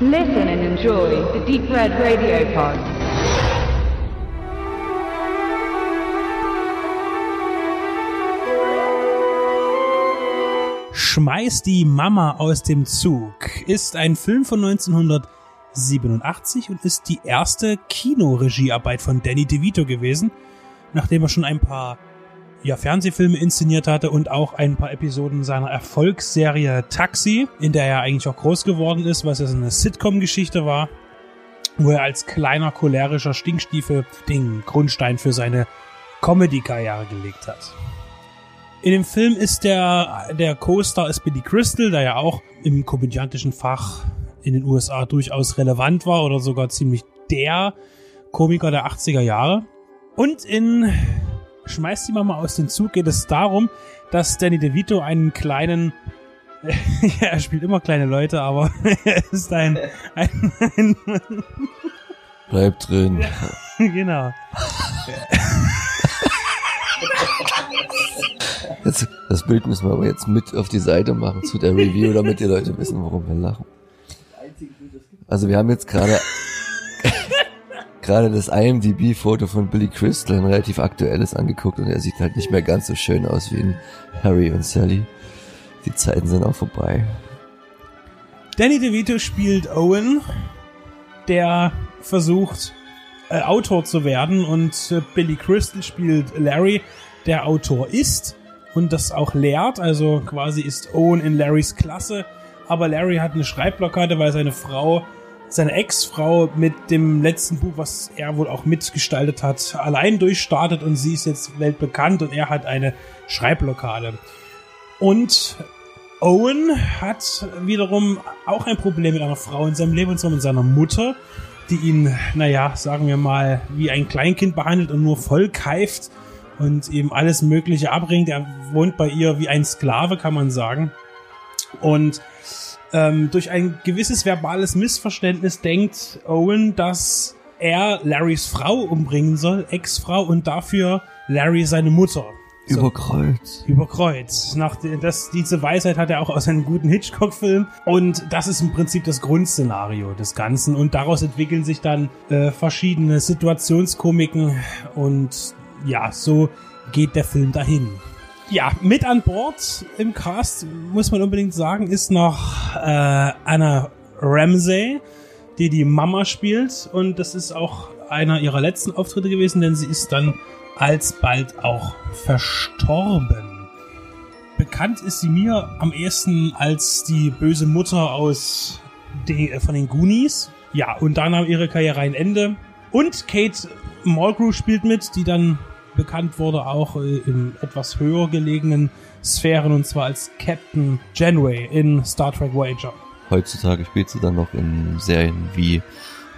Listen and enjoy the Deep Red Radio Pod. Schmeiß die Mama aus dem Zug ist ein Film von 1987 und ist die erste Kinoregiearbeit von Danny DeVito gewesen, nachdem er schon ein paar ja, Fernsehfilme inszeniert hatte und auch ein paar Episoden seiner Erfolgsserie Taxi, in der er eigentlich auch groß geworden ist, was ja so eine Sitcom-Geschichte war, wo er als kleiner cholerischer Stinkstiefel den Grundstein für seine Comedy-Karriere gelegt hat. In dem Film ist der, der Co-Star ist Billy Crystal, der ja auch im komödiantischen Fach in den USA durchaus relevant war oder sogar ziemlich der Komiker der 80er Jahre. Und in schmeißt die Mama aus dem Zug, geht es darum, dass Danny DeVito einen kleinen ja, er spielt immer kleine Leute, aber er ist ein, ein, ein Bleib drin. genau. Das, das Bild müssen wir aber jetzt mit auf die Seite machen zu der Review, damit die Leute wissen, warum wir lachen. Also wir haben jetzt gerade gerade das IMDb-Foto von Billy Crystal, ein relativ aktuelles, angeguckt und er sieht halt nicht mehr ganz so schön aus wie in Harry und Sally. Die Zeiten sind auch vorbei. Danny DeVito spielt Owen, der versucht, äh, Autor zu werden und äh, Billy Crystal spielt Larry, der Autor ist und das auch lehrt. Also quasi ist Owen in Larrys Klasse, aber Larry hat eine Schreibblockade, weil seine Frau seine Ex-Frau mit dem letzten Buch, was er wohl auch mitgestaltet hat, allein durchstartet und sie ist jetzt weltbekannt und er hat eine Schreibblockade. Und Owen hat wiederum auch ein Problem mit einer Frau in seinem Leben, und zwar mit seiner Mutter, die ihn, naja, sagen wir mal, wie ein Kleinkind behandelt und nur voll keift und ihm alles Mögliche abbringt. Er wohnt bei ihr wie ein Sklave, kann man sagen. Und ähm, durch ein gewisses verbales Missverständnis denkt Owen, dass er Larrys Frau umbringen soll, Ex-Frau, und dafür Larry seine Mutter. So, Überkreuz. Überkreuz. Nach das, diese Weisheit hat er auch aus einem guten Hitchcock-Film. Und das ist im Prinzip das Grundszenario des Ganzen. Und daraus entwickeln sich dann äh, verschiedene Situationskomiken. Und ja, so geht der Film dahin. Ja, mit an Bord im Cast, muss man unbedingt sagen, ist noch äh, Anna Ramsey, die die Mama spielt. Und das ist auch einer ihrer letzten Auftritte gewesen, denn sie ist dann alsbald auch verstorben. Bekannt ist sie mir am ehesten als die böse Mutter aus de, äh, von den Goonies. Ja, und da nahm ihre Karriere ein Ende. Und Kate Mulgrew spielt mit, die dann bekannt wurde, auch äh, in etwas höher gelegenen Sphären, und zwar als Captain Janeway in Star Trek Voyager. Heutzutage spielt sie dann noch in Serien wie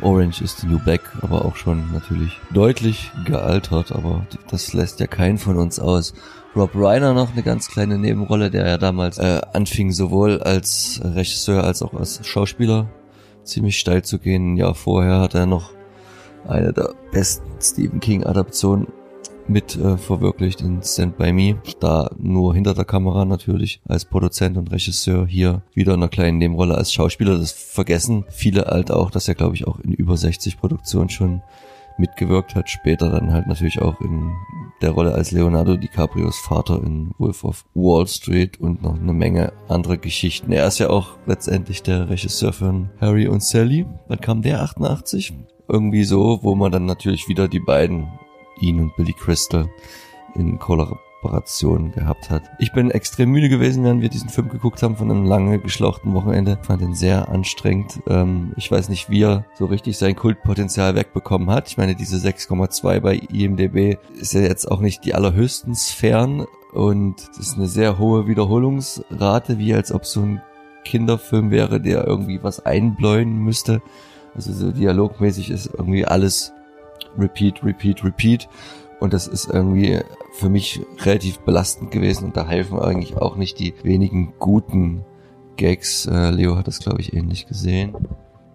Orange is the New Black, aber auch schon natürlich deutlich gealtert, aber das lässt ja keinen von uns aus. Rob Reiner noch eine ganz kleine Nebenrolle, der ja damals äh, anfing, sowohl als Regisseur als auch als Schauspieler ziemlich steil zu gehen. Ein Jahr vorher hat er noch eine der besten Stephen King Adaptionen mit äh, verwirklicht in Stand By Me. Da nur hinter der Kamera natürlich als Produzent und Regisseur hier wieder in einer kleinen Nebenrolle als Schauspieler. Das vergessen viele halt auch, dass er glaube ich auch in über 60 Produktionen schon mitgewirkt hat. Später dann halt natürlich auch in der Rolle als Leonardo DiCaprios Vater in Wolf of Wall Street und noch eine Menge andere Geschichten. Er ist ja auch letztendlich der Regisseur von Harry und Sally. Dann kam der 88 irgendwie so, wo man dann natürlich wieder die beiden ihn und Billy Crystal in Kollaboration gehabt hat. Ich bin extrem müde gewesen, während wir diesen Film geguckt haben von einem lange geschlauchten Wochenende. Fand ihn sehr anstrengend. Ähm, ich weiß nicht, wie er so richtig sein Kultpotenzial wegbekommen hat. Ich meine, diese 6,2 bei IMDB ist ja jetzt auch nicht die allerhöchsten Sphären und es ist eine sehr hohe Wiederholungsrate, wie als ob so ein Kinderfilm wäre, der irgendwie was einbläuen müsste. Also so dialogmäßig ist irgendwie alles Repeat, Repeat, Repeat. Und das ist irgendwie für mich relativ belastend gewesen und da helfen eigentlich auch nicht die wenigen guten Gags. Äh, Leo hat das, glaube ich, ähnlich gesehen.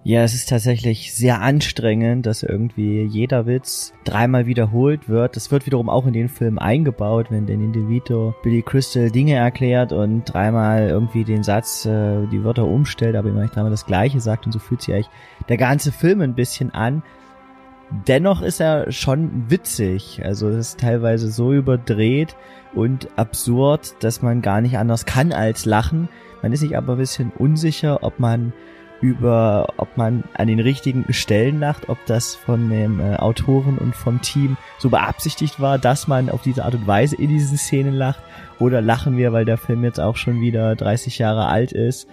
Ja, es ist tatsächlich sehr anstrengend, dass irgendwie jeder Witz dreimal wiederholt wird. Das wird wiederum auch in den Film eingebaut, wenn Danny DeVito Billy Crystal Dinge erklärt und dreimal irgendwie den Satz, äh, die Wörter umstellt, aber immer dreimal das Gleiche sagt und so fühlt sich eigentlich der ganze Film ein bisschen an. Dennoch ist er schon witzig. Also es ist teilweise so überdreht und absurd, dass man gar nicht anders kann als lachen. Man ist sich aber ein bisschen unsicher, ob man über, ob man an den richtigen Stellen lacht, ob das von dem äh, Autoren und vom Team so beabsichtigt war, dass man auf diese Art und Weise in diesen Szenen lacht, oder lachen wir, weil der Film jetzt auch schon wieder 30 Jahre alt ist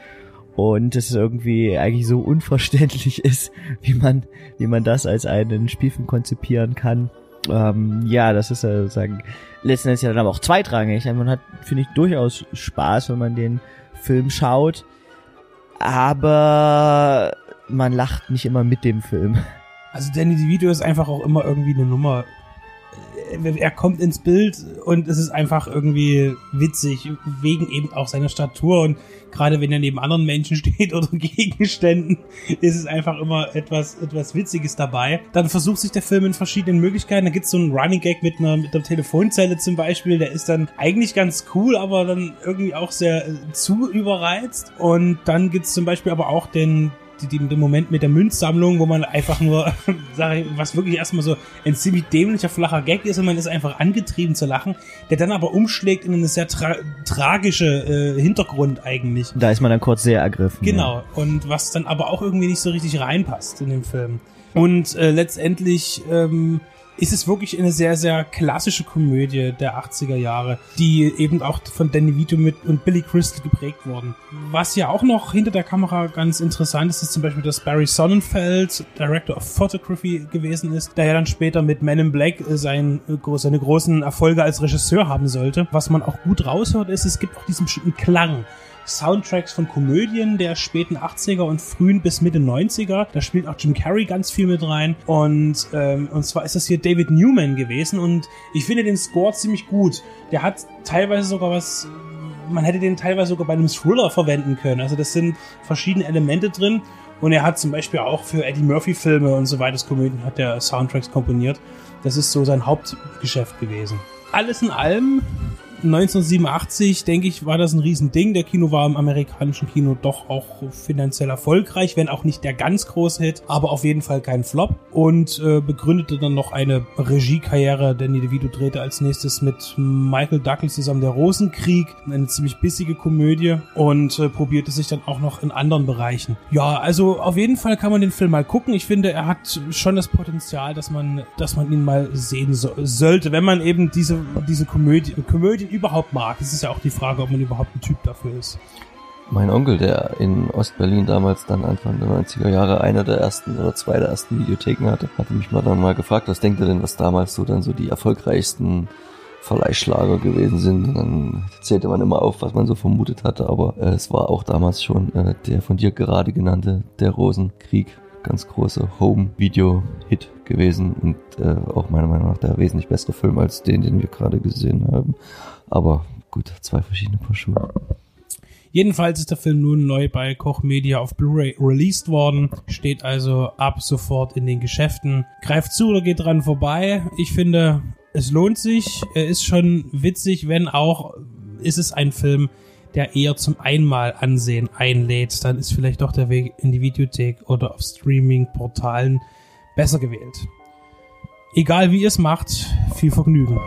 und es irgendwie eigentlich so unverständlich ist, wie man, wie man das als einen Spielfilm konzipieren kann. Ähm, ja, das ist ja sozusagen letzten Endes ja dann aber auch zweitrangig. Man hat, finde ich, durchaus Spaß, wenn man den Film schaut aber man lacht nicht immer mit dem Film. Also Danny DeVito ist einfach auch immer irgendwie eine Nummer. Er kommt ins Bild und es ist einfach irgendwie witzig, wegen eben auch seiner Statur und gerade wenn er neben anderen Menschen steht oder Gegenständen, ist es einfach immer etwas, etwas Witziges dabei. Dann versucht sich der Film in verschiedenen Möglichkeiten. Da gibt es so einen Running Gag mit einer, mit einer Telefonzelle zum Beispiel, der ist dann eigentlich ganz cool, aber dann irgendwie auch sehr äh, zu überreizt. Und dann gibt es zum Beispiel aber auch den den Moment mit der Münzsammlung, wo man einfach nur, sag ich, was wirklich erstmal so ein ziemlich dämlicher, flacher Gag ist und man ist einfach angetrieben zu lachen, der dann aber umschlägt in eine sehr tra tragische äh, Hintergrund eigentlich. Da ist man dann kurz sehr ergriffen. Genau. Ja. Und was dann aber auch irgendwie nicht so richtig reinpasst in den Film. Und äh, letztendlich ähm, ist es wirklich eine sehr, sehr klassische Komödie der 80er Jahre, die eben auch von Danny Vito mit und Billy Crystal geprägt wurden. Was ja auch noch hinter der Kamera ganz interessant ist, ist zum Beispiel, dass Barry Sonnenfeld Director of Photography gewesen ist, der ja dann später mit Men in Black sein, seine großen Erfolge als Regisseur haben sollte. Was man auch gut raushört, ist, es gibt auch diesen bestimmten Klang. Soundtracks von Komödien der späten 80er und frühen bis Mitte 90er. Da spielt auch Jim Carrey ganz viel mit rein. Und, ähm, und zwar ist das hier David Newman gewesen und ich finde den Score ziemlich gut. Der hat teilweise sogar was man hätte den teilweise sogar bei einem Thriller verwenden können. Also das sind verschiedene Elemente drin. Und er hat zum Beispiel auch für Eddie Murphy Filme und so weiter Komödien hat der Soundtracks komponiert. Das ist so sein Hauptgeschäft gewesen. Alles in allem 1987, denke ich, war das ein Riesending. Der Kino war im amerikanischen Kino doch auch finanziell erfolgreich, wenn auch nicht der ganz große Hit, aber auf jeden Fall kein Flop und äh, begründete dann noch eine Regiekarriere. Danny DeVito drehte als nächstes mit Michael Douglas zusammen der Rosenkrieg, eine ziemlich bissige Komödie und äh, probierte sich dann auch noch in anderen Bereichen. Ja, also auf jeden Fall kann man den Film mal gucken. Ich finde, er hat schon das Potenzial, dass man, dass man ihn mal sehen so sollte, wenn man eben diese, diese Komödie, Komödie überhaupt mag. Es ist ja auch die Frage, ob man überhaupt ein Typ dafür ist. Mein Onkel, der in Ostberlin damals dann Anfang der 90er Jahre einer der ersten oder zwei der ersten Videotheken hatte, hatte mich mal dann mal gefragt, was denkt er denn, was damals so dann so die erfolgreichsten Verleihschlager gewesen sind. Und dann zählte man immer auf, was man so vermutet hatte, aber äh, es war auch damals schon äh, der von dir gerade genannte Der Rosenkrieg ganz großer Home-Video-Hit gewesen und äh, auch meiner Meinung nach der wesentlich bessere Film als den, den wir gerade gesehen haben. Aber gut, zwei verschiedene Paar Schuhe. Jedenfalls ist der Film nun neu bei Koch Media auf Blu-ray released worden, steht also ab sofort in den Geschäften. Greift zu oder geht dran vorbei. Ich finde, es lohnt sich. Er ist schon witzig, wenn auch ist es ein Film, der eher zum einmal ansehen einlädt, dann ist vielleicht doch der Weg in die Videothek oder auf Streaming-Portalen besser gewählt. Egal wie ihr es macht, viel Vergnügen.